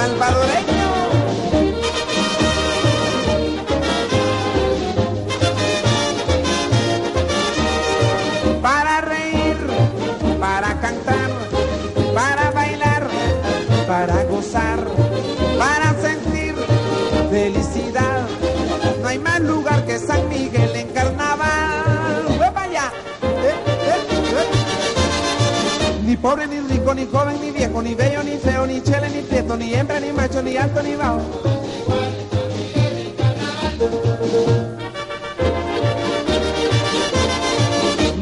salvadoreño. Para reír, para cantar, para bailar, para gozar, para sentir felicidad. No hay más lugar que San Miguel en carnaval. ¡Vaya! ¡Eh, eh, eh! Ni pobre ni rico, ni joven, ni viejo, ni bello, ni feo, ni chele, ni prieto, ni hembra, ni macho, ni alto, ni bajo.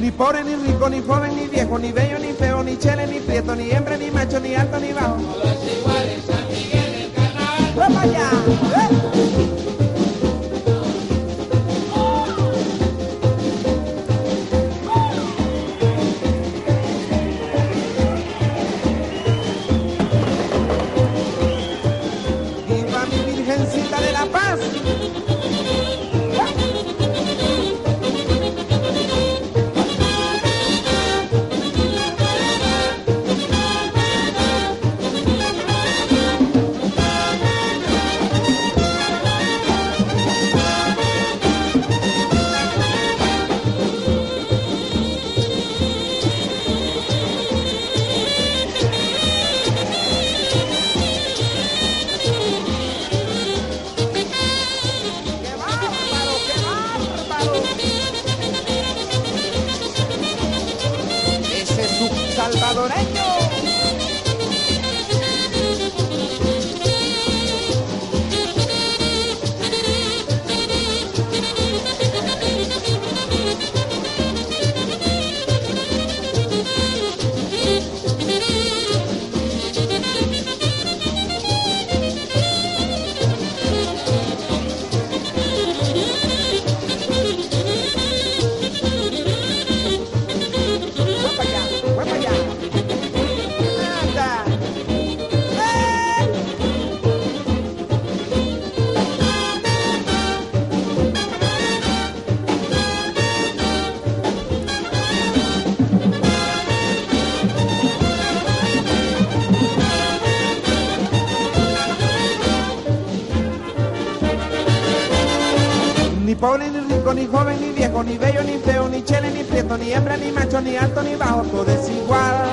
Ni pobre, ni rico, ni joven, ni viejo, ni bello, ni feo, ni chele, ni prieto, ni hembra, ni macho, ni alto, ni bajo. Thank you. Salvadoreño. Pobre, ni rico, ni joven, ni viejo, ni bello, ni feo, ni chele, ni prieto, ni hembra, ni macho, ni alto, ni bajo, todo es igual.